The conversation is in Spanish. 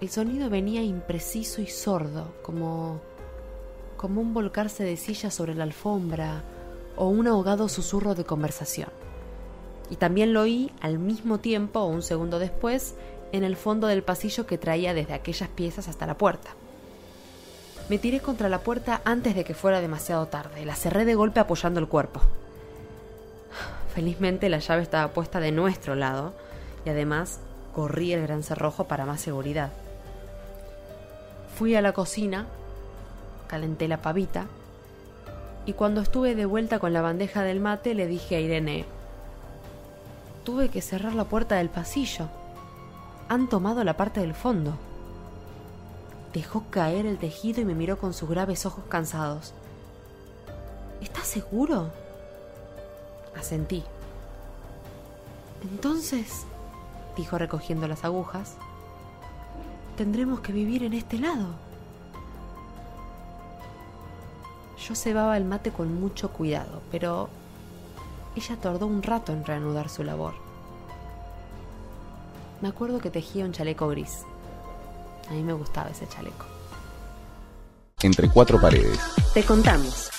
El sonido venía impreciso y sordo, como como un volcarse de silla sobre la alfombra o un ahogado susurro de conversación. Y también lo oí al mismo tiempo o un segundo después en el fondo del pasillo que traía desde aquellas piezas hasta la puerta. Me tiré contra la puerta antes de que fuera demasiado tarde. La cerré de golpe apoyando el cuerpo. Felizmente la llave estaba puesta de nuestro lado y además corrí el gran cerrojo para más seguridad. Fui a la cocina, calenté la pavita y cuando estuve de vuelta con la bandeja del mate le dije a Irene, tuve que cerrar la puerta del pasillo. Han tomado la parte del fondo. Dejó caer el tejido y me miró con sus graves ojos cansados. ¿Estás seguro? Asentí. Entonces, dijo recogiendo las agujas, tendremos que vivir en este lado. Yo cebaba el mate con mucho cuidado, pero ella tardó un rato en reanudar su labor. Me acuerdo que tejía un chaleco gris. A mí me gustaba ese chaleco. Entre cuatro paredes. Te contamos.